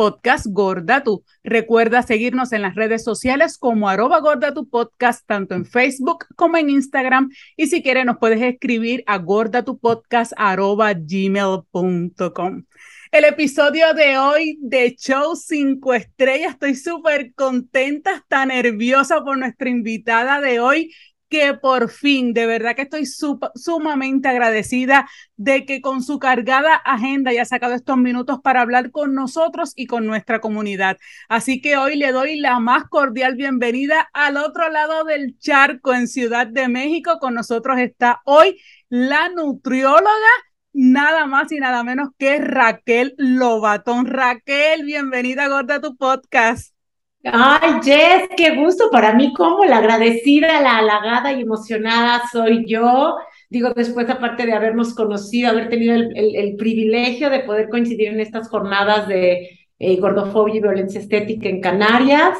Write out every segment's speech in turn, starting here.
podcast Gorda Tu. Recuerda seguirnos en las redes sociales como arroba Gorda Tu Podcast, tanto en Facebook como en Instagram. Y si quieres, nos puedes escribir a gordatupodcast arroba gmail.com. El episodio de hoy de Show 5 Estrellas, estoy súper contenta, está nerviosa por nuestra invitada de hoy que por fin, de verdad que estoy sumamente agradecida de que con su cargada agenda haya sacado estos minutos para hablar con nosotros y con nuestra comunidad. Así que hoy le doy la más cordial bienvenida al otro lado del charco en Ciudad de México. Con nosotros está hoy la nutrióloga nada más y nada menos que Raquel Lobatón. Raquel, bienvenida a Gorda tu podcast. Ay, Jess, qué gusto para mí, como la agradecida, la halagada y emocionada soy yo. Digo, después, aparte de habernos conocido, haber tenido el, privilegio de poder coincidir en estas jornadas de eh, gordofobia y violencia estética en Canarias,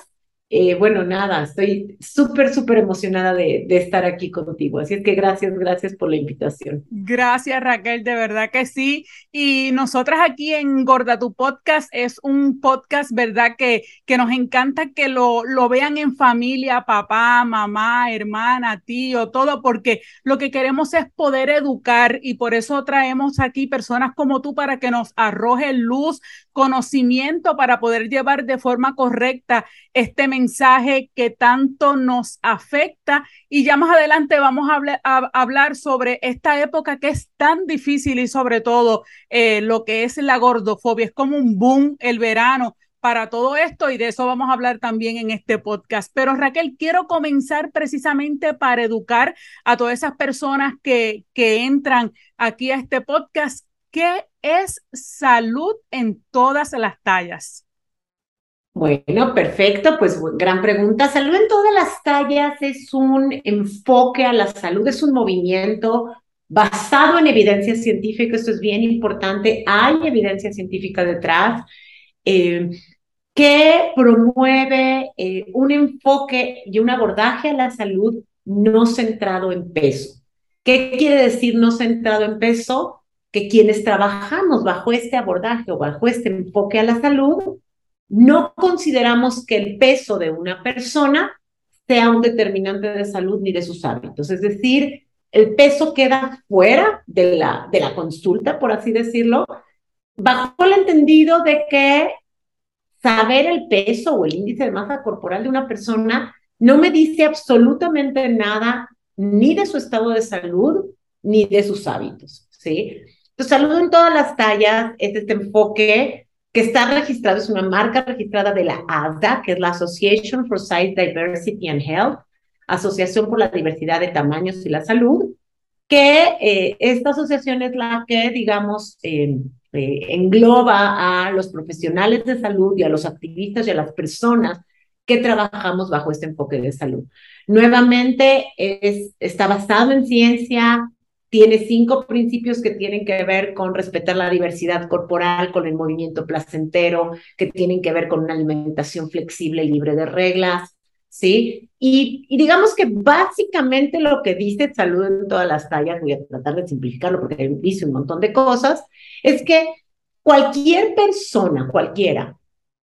eh, bueno, nada, estoy súper, súper emocionada de, estar aquí contigo. Así es que gracias, gracias por la invitación. Gracias, Raquel, de verdad que sí. Y nosotras aquí en Gorda Tu Podcast es un podcast, ¿verdad? Que, que nos encanta que lo, lo vean en familia, papá, mamá, hermana, tío, todo, porque lo que queremos es poder educar y por eso traemos aquí personas como tú para que nos arrojen luz, conocimiento, para poder llevar de forma correcta este mensaje mensaje que tanto nos afecta y ya más adelante vamos a, hablar sobre esta época que es tan difícil y sobre todo eh, lo que es la gordofobia. Es como un boom el verano para todo esto y de eso vamos a hablar también en este podcast. Pero Raquel, quiero comenzar precisamente para educar a todas esas personas que, que entran aquí a este podcast. ¿Qué es salud en todas las tallas? Bueno, perfecto, pues gran pregunta. Salud en todas las tallas es un enfoque a la salud, es un movimiento basado en evidencia científica, esto es bien importante, hay evidencia científica detrás, eh, que promueve eh, un enfoque y un abordaje a la salud no centrado en peso. ¿Qué quiere decir no centrado en peso? Que quienes trabajamos bajo este abordaje o bajo este enfoque a la salud, no consideramos que el peso de una persona sea un determinante de salud ni de sus hábitos. Es decir, el peso queda fuera de la, de la consulta, por así decirlo, bajo el entendido de que saber el peso o el índice de masa corporal de una persona no me dice absolutamente nada ni de su estado de salud ni de sus hábitos, ¿sí? Entonces, salud en todas las tallas es este enfoque que está registrado, es una marca registrada de la ASDA, que es la Association for Size Diversity and Health, Asociación por la Diversidad de Tamaños y la Salud, que eh, esta asociación es la que, digamos, eh, engloba a los profesionales de salud y a los activistas y a las personas que trabajamos bajo este enfoque de salud. Nuevamente, es, está basado en ciencia, tiene cinco principios que tienen que ver con respetar la diversidad corporal, con el movimiento placentero, que tienen que ver con una alimentación flexible y libre de reglas, ¿sí? Y, digamos que básicamente lo que dice Salud en todas las tallas, voy a tratar de simplificarlo porque dice un montón de cosas, es que cualquier persona, cualquiera,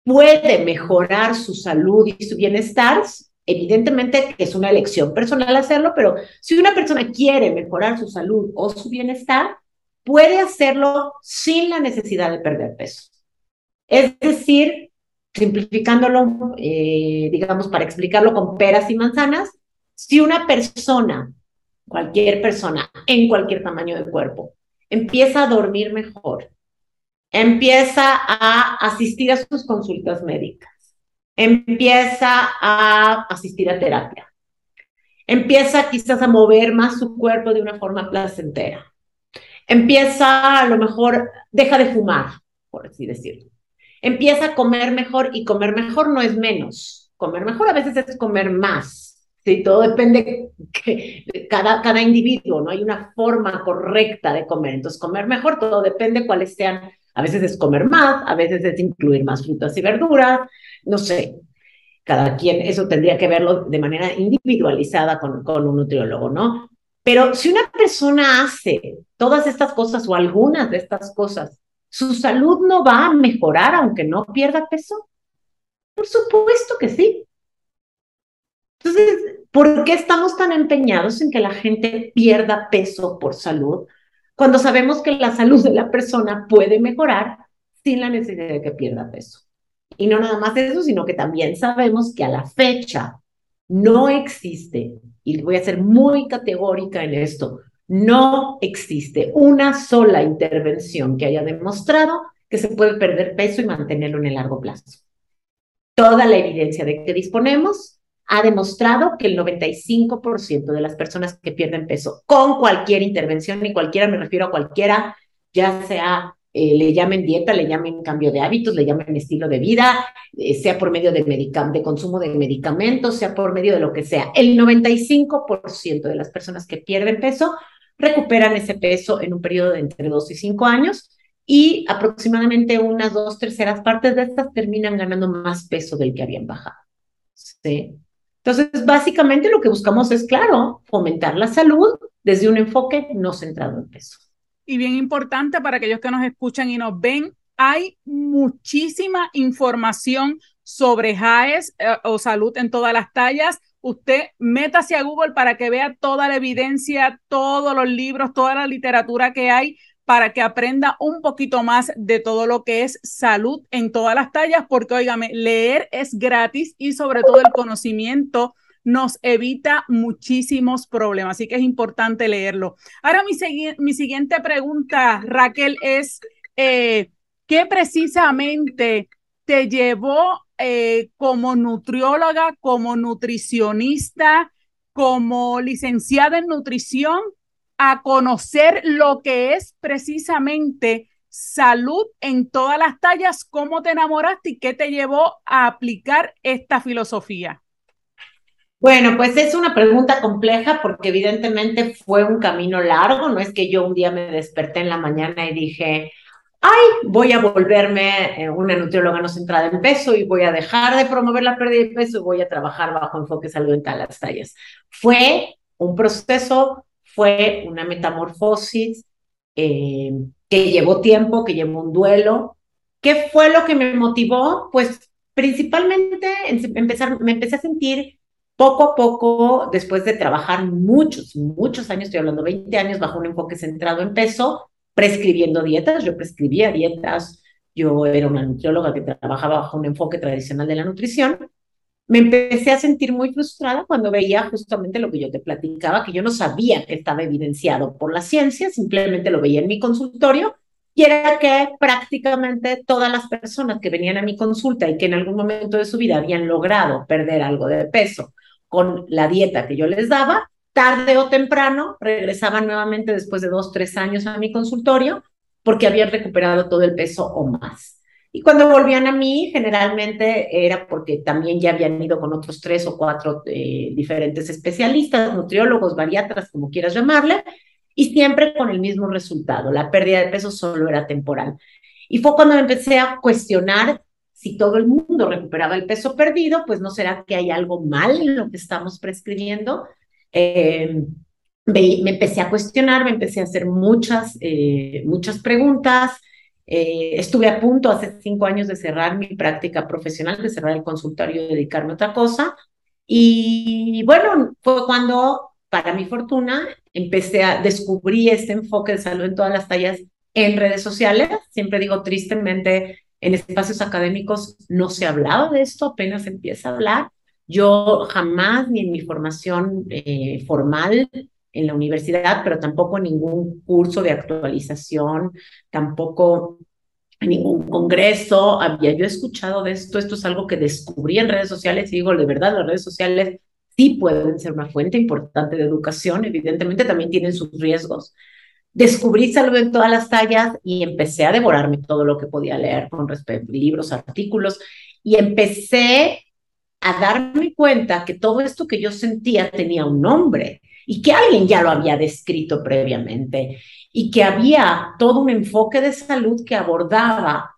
puede mejorar su salud y su bienestar Evidentemente es una elección personal hacerlo, pero si una persona quiere mejorar su salud o su bienestar, puede hacerlo sin la necesidad de perder peso. Es decir, simplificándolo, eh, digamos, para explicarlo con peras y manzanas, si una persona, cualquier persona, en cualquier tamaño de cuerpo, empieza a dormir mejor, empieza a asistir a sus consultas médicas, empieza a asistir a terapia, empieza quizás a mover más su cuerpo de una forma placentera, empieza a lo mejor, deja de fumar, por así decirlo, empieza a comer mejor y comer mejor no es menos, comer mejor a veces es comer más, Sí, todo depende de cada, cada individuo, no hay una forma correcta de comer. Entonces, comer mejor, todo depende cuáles sean. A veces es comer más, a veces es incluir más frutas y verduras, no sé. Cada quien, eso tendría que verlo de manera individualizada con, un nutriólogo, ¿no? Pero si una persona hace todas estas cosas o algunas de estas cosas, su salud no va a mejorar aunque no pierda peso. Por supuesto que sí. Entonces, ¿por qué estamos tan empeñados en que la gente pierda peso por salud cuando sabemos que la salud de la persona puede mejorar sin la necesidad de que pierda peso? Y no nada más eso, sino que también sabemos que a la fecha no existe y voy a ser muy categórica en esto, no existe una sola intervención que haya demostrado que se puede perder peso y mantenerlo en el largo plazo. Toda la evidencia de que disponemos ha demostrado que el 95% de las personas que pierden peso con cualquier intervención, y cualquiera me refiero a cualquiera, ya sea eh, le llamen dieta, le llamen cambio de hábitos, le llamen estilo de vida, eh, sea por medio de, de consumo de medicamentos, sea por medio de lo que sea. El 95% de las personas que pierden peso recuperan ese peso en un periodo de entre 2 y 5 años y aproximadamente unas dos terceras partes de estas terminan ganando más peso del que habían bajado. ¿Sí? Entonces, básicamente lo que buscamos es, claro, fomentar la salud desde un enfoque no centrado en peso y bien importante para aquellos que nos escuchan y nos ven, hay muchísima información sobre JAES eh, o salud en todas las tallas. Usted métase a Google para que vea toda la evidencia, todos los libros, toda la literatura que hay para que aprenda un poquito más de todo lo que es salud en todas las tallas, porque óigame, leer es gratis y sobre todo el conocimiento nos evita muchísimos problemas, así que es importante leerlo. Ahora mi, mi siguiente pregunta, Raquel, es, eh, ¿qué precisamente te llevó eh, como nutrióloga, como nutricionista, como licenciada en nutrición a conocer lo que es precisamente salud en todas las tallas? ¿Cómo te enamoraste y qué te llevó a aplicar esta filosofía? Bueno, pues es una pregunta compleja porque evidentemente fue un camino largo, no es que yo un día me desperté en la mañana y dije, ay, voy a volverme eh, una nutrióloga no centrada en peso y voy a dejar de promover la pérdida de peso y voy a trabajar bajo enfoque salud en las tallas. Fue un proceso, fue una metamorfosis eh, que llevó tiempo, que llevó un duelo. ¿Qué fue lo que me motivó? Pues principalmente empezar, me empecé a sentir poco a poco, después de trabajar muchos, muchos años, estoy hablando 20 años bajo un enfoque centrado en peso, prescribiendo dietas, yo prescribía dietas, yo era una nutrióloga que trabajaba bajo un enfoque tradicional de la nutrición, me empecé a sentir muy frustrada cuando veía justamente lo que yo te platicaba, que yo no sabía que estaba evidenciado por la ciencia, simplemente lo veía en mi consultorio, y era que prácticamente todas las personas que venían a mi consulta y que en algún momento de su vida habían logrado perder algo de peso con la dieta que yo les daba, tarde o temprano regresaban nuevamente después de dos, tres años a mi consultorio porque habían recuperado todo el peso o más. Y cuando volvían a mí, generalmente era porque también ya habían ido con otros tres o cuatro eh, diferentes especialistas, nutriólogos, bariatras, como quieras llamarle, y siempre con el mismo resultado. La pérdida de peso solo era temporal. Y fue cuando empecé a cuestionar si todo el mundo recuperaba el peso perdido, pues no será que hay algo mal en lo que estamos prescribiendo. Em, me, empecé a cuestionar, me empecé a hacer muchas, eh, muchas preguntas. Eh, estuve a punto hace cinco años de cerrar mi práctica profesional, de cerrar el consultorio y dedicarme a otra cosa. Y bueno, fue cuando, para mi fortuna, empecé a descubrir este enfoque de salud en todas las tallas en redes sociales. Siempre digo tristemente, en espacios académicos no se hablaba de esto, apenas empieza a hablar. Yo jamás, ni en mi formación eh, formal en la universidad, pero tampoco ningún curso de actualización, tampoco ningún congreso había yo escuchado de esto. Esto es algo que descubrí en redes sociales y digo, de verdad, las redes sociales sí pueden ser una fuente importante de educación, evidentemente también tienen sus riesgos, descubrí salud en todas las tallas y empecé a devorarme todo lo que podía leer con respecto a libros, artículos, y empecé a darme cuenta que todo esto que yo sentía tenía un nombre y que alguien ya lo había descrito previamente y que había todo un enfoque de salud que abordaba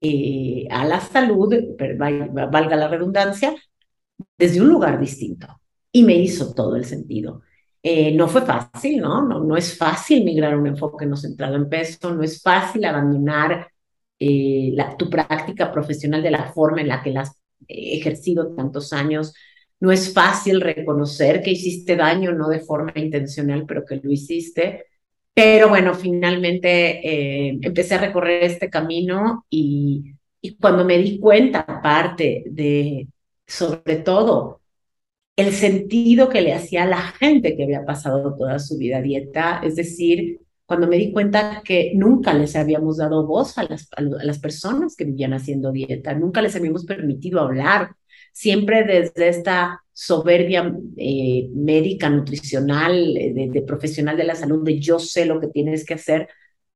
eh, a la salud, valga la redundancia, desde un lugar distinto. Y me hizo todo el sentido. Eh, no fue fácil, ¿no? ¿no? No es fácil migrar a un enfoque no centrado en peso, no es fácil abandonar eh, la, tu práctica profesional de la forma en la que la has ejercido tantos años. No es fácil reconocer que hiciste daño, no de forma intencional, pero que lo hiciste. Pero bueno, finalmente eh, empecé a recorrer este camino y, cuando me di cuenta, aparte de, sobre todo, el sentido que le hacía a la gente que había pasado toda su vida a dieta, es decir, cuando me di cuenta que nunca les habíamos dado voz a las, a las personas que vivían haciendo dieta, nunca les habíamos permitido hablar, siempre desde esta soberbia eh, médica, nutricional, eh, de, profesional de la salud, de yo sé lo que tienes que hacer,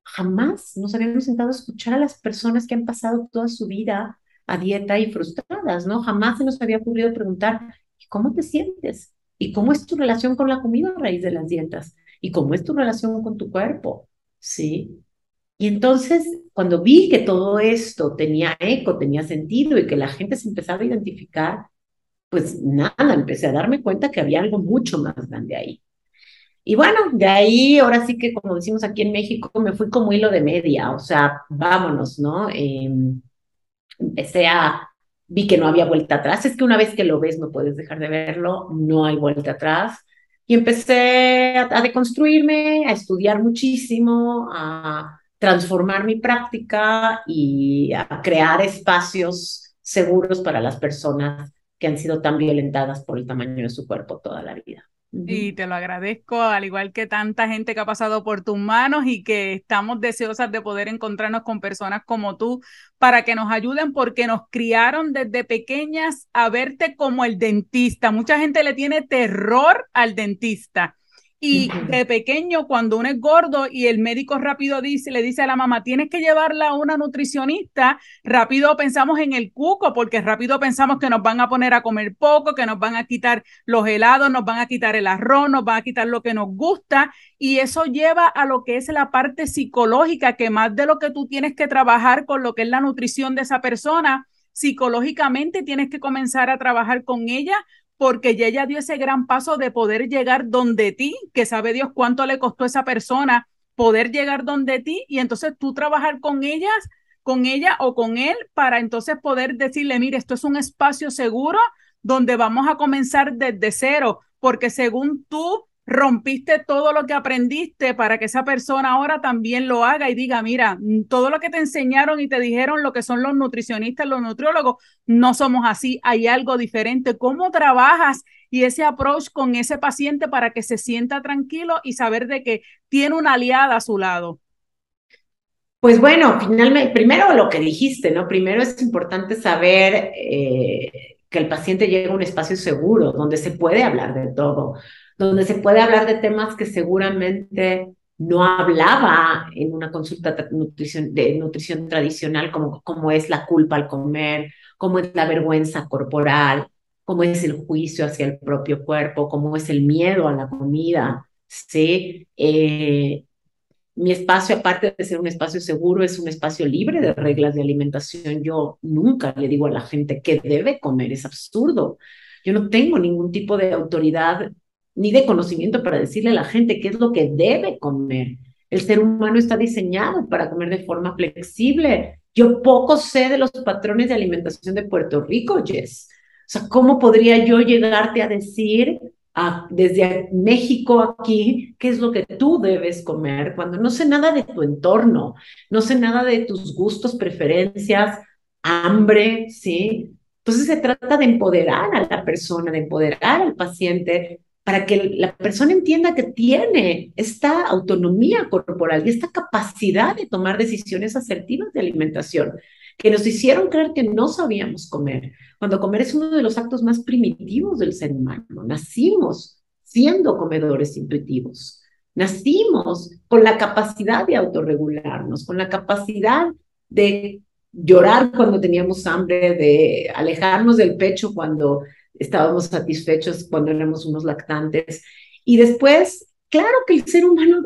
jamás nos habíamos sentado a escuchar a las personas que han pasado toda su vida a dieta y frustradas, ¿no? Jamás se nos había ocurrido preguntar, ¿cómo te sientes? ¿Y cómo es tu relación con la comida a raíz de las dietas? ¿Y cómo es tu relación con tu cuerpo? ¿Sí? Y entonces, cuando vi que todo esto tenía eco, tenía sentido y que la gente se empezaba a identificar, pues nada, empecé a darme cuenta que había algo mucho más grande ahí. Y bueno, de ahí, ahora sí que como decimos aquí en México, me fui como hilo de media, o sea, vámonos, ¿no? Em, empecé a, vi que no había vuelta atrás, es que una vez que lo ves no puedes dejar de verlo, no hay vuelta atrás. Y empecé a deconstruirme, a estudiar muchísimo, a transformar mi práctica y a crear espacios seguros para las personas que han sido tan violentadas por el tamaño de su cuerpo toda la vida. Y te lo agradezco, al igual que tanta gente que ha pasado por tus manos y que estamos deseosas de poder encontrarnos con personas como tú para que nos ayuden porque nos criaron desde pequeñas a verte como el dentista. Mucha gente le tiene terror al dentista y de pequeño, cuando uno es gordo y el médico rápido dice, le dice a la mamá, tienes que llevarla a una nutricionista, rápido pensamos en el cuco, porque rápido pensamos que nos van a poner a comer poco, que nos van a quitar los helados, nos van a quitar el arroz, nos van a quitar lo que nos gusta. Y eso lleva a lo que es la parte psicológica, que más de lo que tú tienes que trabajar con lo que es la nutrición de esa persona, psicológicamente tienes que comenzar a trabajar con ella porque ya ella dio ese gran paso de poder llegar donde ti, que sabe Dios cuánto le costó a esa persona poder llegar donde ti y entonces tú trabajar con ellas, con ella o con él para entonces poder decirle, mire, esto es un espacio seguro donde vamos a comenzar desde cero, porque según tú rompiste todo lo que aprendiste para que esa persona ahora también lo haga y diga, mira, mm, todo lo que te enseñaron y te dijeron lo que son los nutricionistas, los nutriólogos, no somos así, hay algo diferente. ¿Cómo trabajas y ese approach con ese paciente para que se sienta tranquilo y saber de que tiene una aliada a su lado? Pues bueno, finalmente, primero lo que dijiste, ¿no? Primero es importante saber eh, que el paciente llega a un espacio seguro, donde se puede hablar de todo, donde se puede hablar de temas que seguramente no hablaba en una consulta de nutrición, tradicional, como, como es la culpa al comer, como es la vergüenza corporal, como es el juicio hacia el propio cuerpo, como es el miedo a la comida, ¿sí? Eh, mi espacio, aparte de ser un espacio seguro, es un espacio libre de reglas de alimentación. Yo nunca le digo a la gente qué debe comer, es absurdo. Yo no tengo ningún tipo de autoridad ni de conocimiento para decirle a la gente qué es lo que debe comer. El ser humano está diseñado para comer de forma flexible. Yo poco sé de los patrones de alimentación de Puerto Rico, Jess. O sea, ¿cómo podría yo llegarte a decir desde México aquí qué es lo que tú debes comer cuando no sé nada de tu entorno, no sé nada de tus gustos, preferencias, hambre, ¿sí? Entonces se trata de empoderar a la persona, de empoderar al paciente para que la persona entienda que tiene esta autonomía corporal y esta capacidad de tomar decisiones asertivas de alimentación, que nos hicieron creer que no sabíamos comer, cuando comer es uno de los actos más primitivos del ser humano. Nacimos siendo comedores intuitivos, nacimos con la capacidad de autorregularnos, con la capacidad de llorar cuando teníamos hambre, de alejarnos del pecho cuando estábamos satisfechos, cuando éramos unos lactantes. Y después, claro que el ser humano,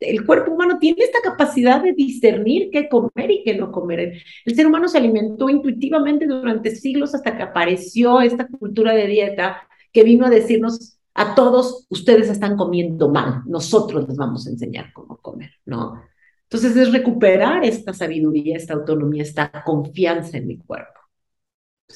el cuerpo humano tiene esta capacidad de discernir qué comer y qué no comer. El ser humano se alimentó intuitivamente durante siglos hasta que apareció esta cultura de dieta que vino a decirnos a todos, ustedes están comiendo mal, nosotros les vamos a enseñar cómo comer, ¿no? Entonces es recuperar esta sabiduría, esta autonomía, esta confianza en mi cuerpo.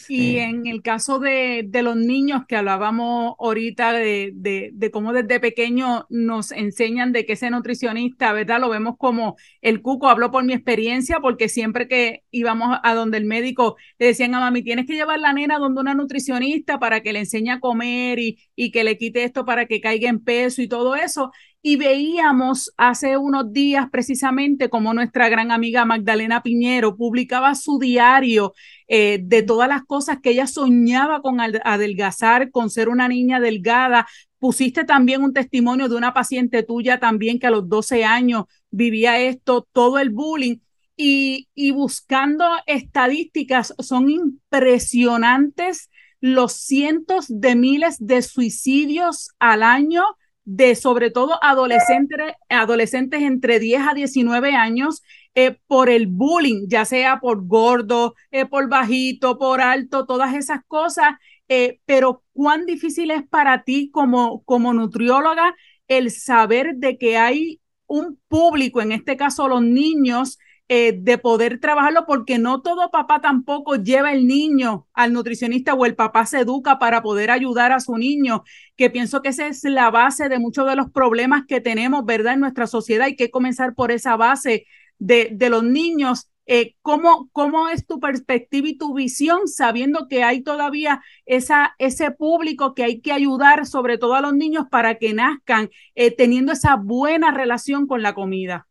Y en el caso de, de, los niños que hablábamos ahorita de, de, de, cómo desde pequeño nos enseñan de que ese nutricionista, ¿verdad? Lo vemos como el cuco, hablo por mi experiencia, porque siempre que íbamos a donde el médico le decían a mami, tienes que llevar la nena donde una nutricionista para que le enseñe a comer y, y que le quite esto para que caiga en peso y todo eso y veíamos hace unos días precisamente como nuestra gran amiga Magdalena Piñero publicaba su diario eh, de todas las cosas que ella soñaba con adelgazar, con ser una niña delgada. Pusiste también un testimonio de una paciente tuya también que a los 12 años vivía esto, todo el bullying. Y, y buscando estadísticas, son impresionantes los cientos de miles de suicidios al año de sobre todo adolescentes, adolescentes entre 10 a 19 años eh, por el bullying, ya sea por gordo, eh, por bajito, por alto, todas esas cosas. Eh, pero cuán difícil es para ti como, como nutrióloga el saber de que hay un público, en este caso los niños, eh, de poder trabajarlo, porque no todo papá tampoco lleva el niño al nutricionista o el papá se educa para poder ayudar a su niño, que pienso que esa es la base de muchos de los problemas que tenemos, ¿verdad? En nuestra sociedad hay que comenzar por esa base de, de los niños. Eh, ¿cómo, ¿Cómo es tu perspectiva y tu visión sabiendo que hay todavía esa, ese público que hay que ayudar, sobre todo a los niños, para que nazcan eh, teniendo esa buena relación con la comida?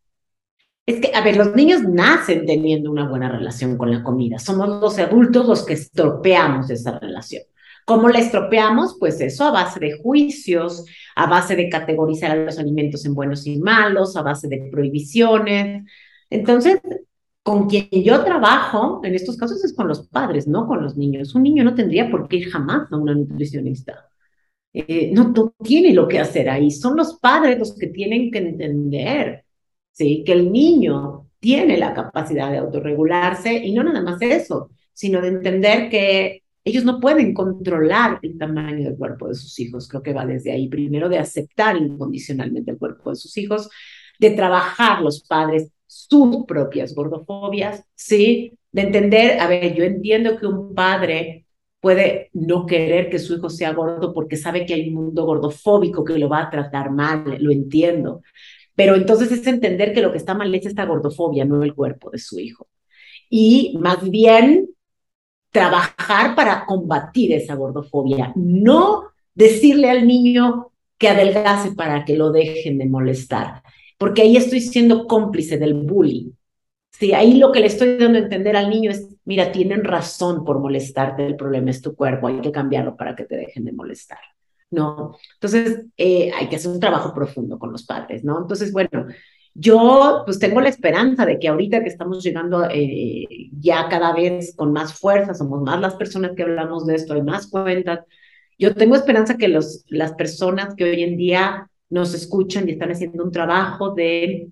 Es que, a ver, los niños nacen teniendo una buena relación con la comida. Somos los adultos los que estropeamos esa relación. ¿Cómo la estropeamos? Pues eso a base de juicios, a base de categorizar a los alimentos en buenos y malos, a base de prohibiciones. Entonces, con quien yo trabajo en estos casos es con los padres, no con los niños. Un niño no tendría por qué ir jamás a una nutricionista. Eh, no, tiene lo que hacer ahí. Son los padres los que tienen que entender ¿sí? Que el niño tiene la capacidad de autorregularse y no nada más eso, sino de entender que ellos no pueden controlar el tamaño del cuerpo de sus hijos. Creo que va desde ahí, primero de aceptar incondicionalmente el cuerpo de sus hijos, de trabajar los padres sus propias gordofobias, ¿sí? De entender, a ver, yo entiendo que un padre puede no querer que su hijo sea gordo porque sabe que hay un mundo gordofóbico que lo va a tratar mal, lo entiendo. Pero entonces es entender que lo que está mal es esta gordofobia, no el cuerpo de su hijo. Y más bien trabajar para combatir esa gordofobia, no decirle al niño que adelgace para que lo dejen de molestar, porque ahí estoy siendo cómplice del bullying. Sí, ahí lo que le estoy dando a entender al niño es, mira, tienen razón por molestarte, el problema es tu cuerpo, hay que cambiarlo para que te dejen de molestar. ¿No? Entonces, eh, hay que hacer un trabajo profundo con los padres, ¿no? Entonces, bueno, yo pues tengo la esperanza de que ahorita que estamos llegando eh, ya cada vez con más fuerza, somos más las personas que hablamos de esto, hay más cuentas, yo tengo esperanza que los, las personas que hoy en día nos escuchan y están haciendo un trabajo de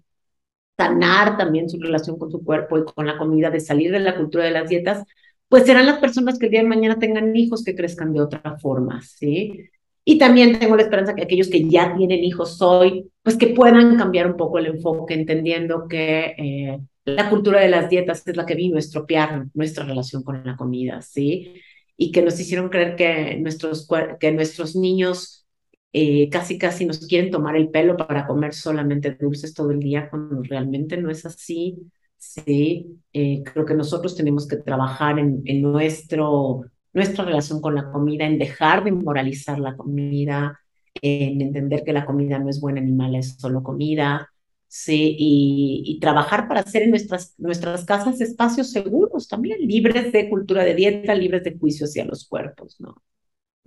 sanar también su relación con su cuerpo y con la comida, de salir de la cultura de las dietas, pues serán las personas que el día de mañana tengan hijos que crezcan de otra forma, ¿sí? Y también tengo la esperanza que aquellos que ya tienen hijos hoy, pues que puedan cambiar un poco el enfoque, entendiendo que eh, la cultura de las dietas es la que vino a estropear nuestra relación con la comida, ¿sí? Y que nos hicieron creer que nuestros, que nuestros niños eh, casi casi nos quieren tomar el pelo para comer solamente dulces todo el día, cuando realmente no es así, ¿sí? Eh, creo que nosotros tenemos que trabajar en, en nuestro nuestra relación con la comida, en dejar de moralizar la comida, en entender que la comida no es buena ni mala, es solo comida, sí, y, trabajar para hacer en nuestras, nuestras casas espacios seguros también, libres de cultura de dieta, libres de juicio hacia los cuerpos, ¿no?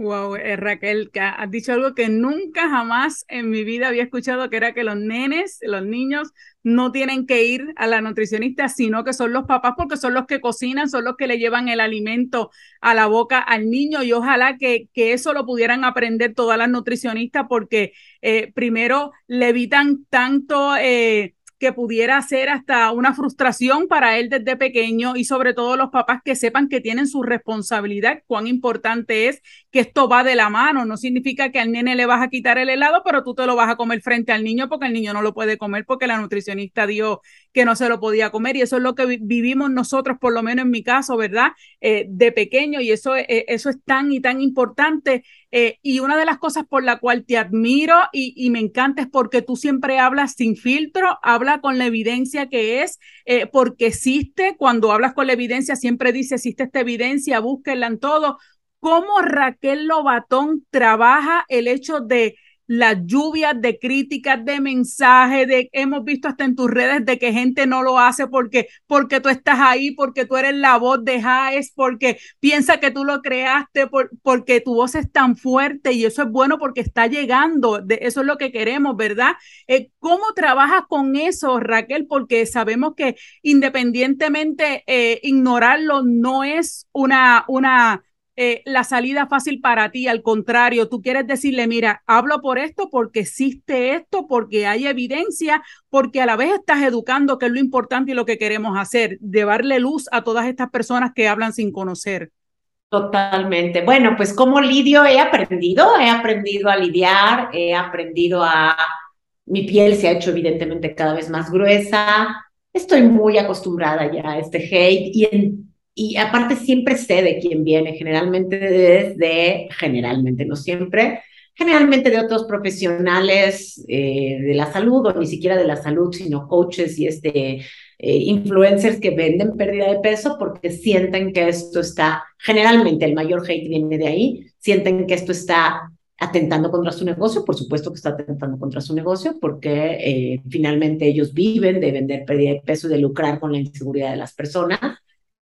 Wow, eh, Raquel, has dicho algo que nunca jamás en mi vida había escuchado, que era que los nenes, los niños, no tienen que ir a la nutricionista, sino que son los papás porque son los que cocinan, son los que le llevan el alimento a la boca al niño y ojalá que, que eso lo pudieran aprender todas las nutricionistas porque eh, primero le evitan tanto... Eh, que pudiera ser hasta una frustración para él desde pequeño y sobre todo los papás que sepan que tienen su responsabilidad, cuán importante es que esto va de la mano. No significa que al nene le vas a quitar el helado, pero tú te lo vas a comer frente al niño porque el niño no lo puede comer porque la nutricionista dijo que no se lo podía comer y eso es lo que vivimos nosotros, por lo menos en mi caso, ¿verdad? Eh, de pequeño y eso, eh, eso es tan y tan importante eh, y una de las cosas por la cual te admiro y, me encanta es porque tú siempre hablas sin filtro, habla con la evidencia que es, eh, porque existe, cuando hablas con la evidencia siempre dice, existe esta evidencia, búsquenla en todo. ¿Cómo Raquel Lobatón trabaja el hecho de las lluvias de críticas, de mensajes, de hemos visto hasta en tus redes de que gente no lo hace porque porque tú estás ahí, porque tú eres la voz de Jaes, porque piensa que tú lo creaste, porque tu voz es tan fuerte y eso es bueno porque está llegando, de, eso es lo que queremos, ¿verdad? Eh, ¿Cómo trabajas con eso, Raquel? Porque sabemos que independientemente eh, ignorarlo no es una una eh, la salida fácil para ti, al contrario, tú quieres decirle, mira, hablo por esto porque existe esto, porque hay evidencia, porque a la vez estás educando, que es lo importante y lo que queremos hacer, de darle luz a todas estas personas que hablan sin conocer. Totalmente. Bueno, pues como lidio he aprendido, he aprendido a lidiar, he aprendido a... Mi piel se ha hecho evidentemente cada vez más gruesa, estoy muy acostumbrada ya a este hate y en y aparte siempre sé de quién viene, generalmente desde, generalmente, no siempre, generalmente de otros profesionales eh, de la salud o ni siquiera de la salud, sino coaches y este, eh, influencers que venden pérdida de peso porque sienten que esto está, generalmente el mayor hate viene de ahí, sienten que esto está atentando contra su negocio, por supuesto que está atentando contra su negocio porque eh, finalmente ellos viven de vender pérdida de peso y de lucrar con la inseguridad de las personas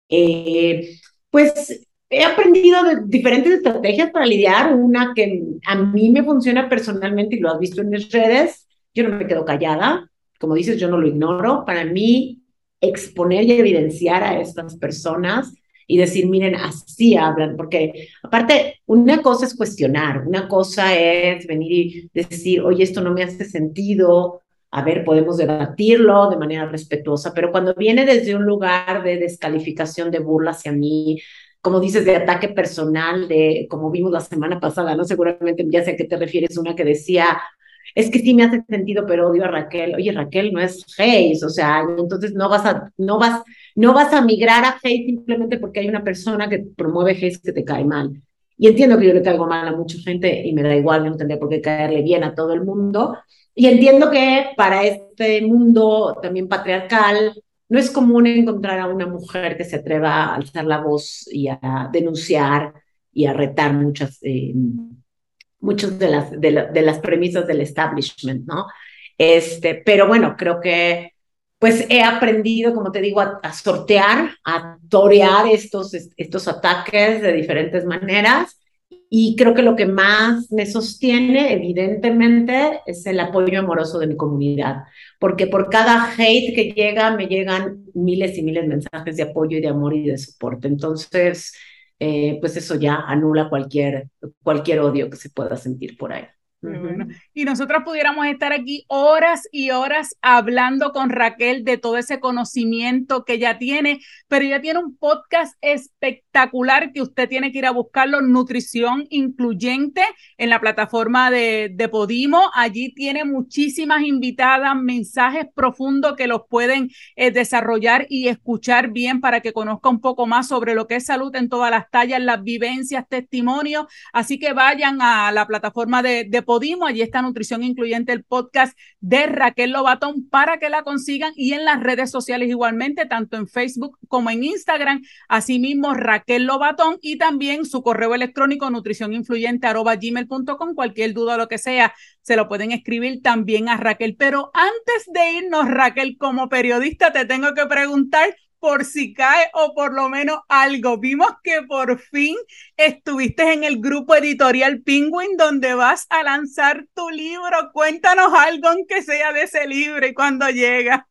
eh, pues he aprendido diferentes estrategias para lidiar. Una que a mí me funciona personalmente y lo has visto en mis redes, yo no me quedo callada. Como dices, yo no lo ignoro. Para mí, exponer y evidenciar a estas personas y decir, miren, así hablan, porque aparte, una cosa es cuestionar, una cosa es venir y decir, oye, esto no me hace sentido, a ver, podemos debatirlo de manera respetuosa, pero cuando viene desde un lugar de descalificación, de burla hacia mí, como dices, de ataque personal, de como vimos la semana pasada, ¿no? Seguramente ya sé a qué te refieres, una que decía, es que sí me hace sentido, pero odio a Raquel. Oye, Raquel no es hate, o sea, entonces no vas a, no vas, no vas a migrar a hate simplemente porque hay una persona que promueve hate que te cae mal. Y entiendo que yo le caigo mal a mucha gente y me da igual, no tendría por qué caerle bien a todo el mundo, y entiendo que para este mundo también patriarcal, no es común encontrar a una mujer que se atreva a alzar la voz y a denunciar y a retar muchas, eh, muchas de las, de, las premisas del establishment, ¿no? Este, pero bueno, creo que pues he aprendido, como te digo, a, a, sortear, a torear estos, estos ataques de diferentes maneras y creo que lo que más me sostiene, evidentemente, es el apoyo amoroso de mi comunidad, porque por cada hate que llega, me llegan miles y miles de mensajes de apoyo y de amor y de soporte. Entonces, eh, pues eso ya anula cualquier, cualquier odio que se pueda sentir por ahí. Y nosotros pudiéramos estar aquí horas y horas hablando con Raquel de todo ese conocimiento que ella tiene, pero ella tiene un podcast espectacular que usted tiene que ir a buscarlo, Nutrición Incluyente, en la plataforma de, de Podimo. Allí tiene muchísimas invitadas, mensajes profundos que los pueden eh, desarrollar y escuchar bien para que conozca un poco más sobre lo que es salud en todas las tallas, las vivencias, testimonios. Así que vayan a la plataforma de, de Podimo Allí está Nutrición Incluyente, el podcast de Raquel Lobatón para que la consigan y en las redes sociales igualmente, tanto en Facebook como en Instagram. Asimismo, Raquel Lobatón y también su correo electrónico nutricioninfluyente.gmail.com. Cualquier duda o lo que sea, se lo pueden escribir también a Raquel. Pero antes de irnos, Raquel, como periodista, te tengo que preguntar por si cae o por lo menos algo. Vimos que por fin estuviste en el grupo editorial Penguin donde vas a lanzar tu libro. Cuéntanos algo aunque sea de ese libro y cuando llega.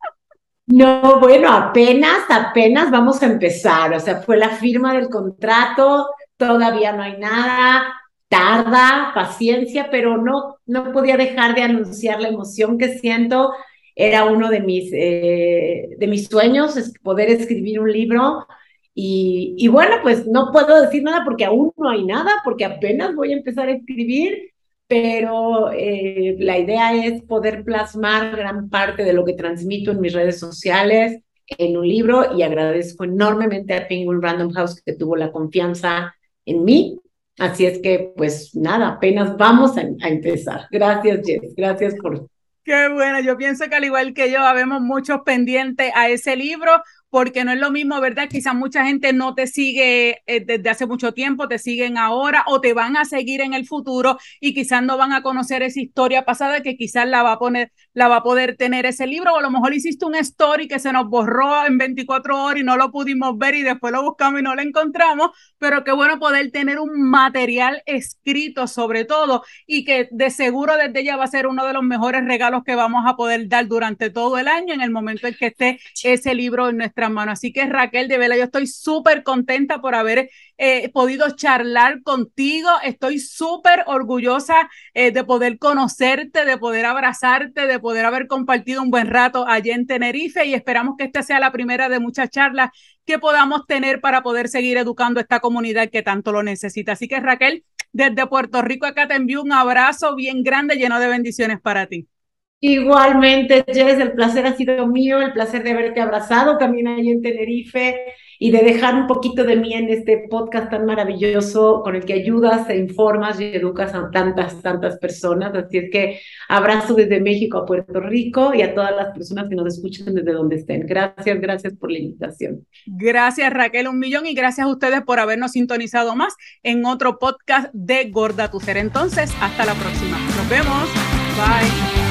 No, bueno, apenas, apenas vamos a empezar. O sea, fue la firma del contrato, todavía no hay nada, tarda, paciencia, pero no, no podía dejar de anunciar la emoción que siento era uno de mis, eh, de mis sueños, es poder escribir un libro. Y, y, bueno, pues no puedo decir nada porque aún no hay nada, porque apenas voy a empezar a escribir, pero eh, la idea es poder plasmar gran parte de lo que transmito en mis redes sociales en un libro y agradezco enormemente a Penguin Random House que tuvo la confianza en mí. Así es que, pues nada, apenas vamos a, a empezar. Gracias, Jess. Gracias por Qué bueno, yo pienso que al igual que yo, habemos muchos pendientes a ese libro porque no es lo mismo, ¿verdad? Quizás mucha gente no te sigue eh, desde hace mucho tiempo, te siguen ahora o te van a seguir en el futuro y quizás no van a conocer esa historia pasada que quizás la va a poner, la va a poder tener ese libro o a lo mejor hiciste un story que se nos borró en 24 horas y no lo pudimos ver y después lo buscamos y no lo encontramos, pero qué bueno poder tener un material escrito sobre todo y que de seguro desde ya va a ser uno de los mejores regalos que vamos a poder dar durante todo el año en el momento en que esté ese libro en nuestra mano. Así que Raquel, de verdad, yo estoy súper contenta por haber eh, podido charlar contigo. Estoy súper orgullosa eh, de poder conocerte, de poder abrazarte, de poder haber compartido un buen rato allí en Tenerife y esperamos que esta sea la primera de muchas charlas que podamos tener para poder seguir educando a esta comunidad que tanto lo necesita. Así que Raquel, desde Puerto Rico acá te envío un abrazo bien grande, lleno de bendiciones para ti. Igualmente, Jess, el placer ha sido mío, el placer de haberte abrazado también ahí en Tenerife y de dejar un poquito de mí en este podcast tan maravilloso con el que ayudas, e informas y educas a tantas, tantas personas. Así es que abrazo desde México a Puerto Rico y a todas las personas que nos escuchan desde donde estén. Gracias, gracias por la invitación. Gracias, Raquel, un millón y gracias a ustedes por habernos sintonizado más en otro podcast de Gorda Tu Ser. Entonces, hasta la próxima. Nos vemos. Bye.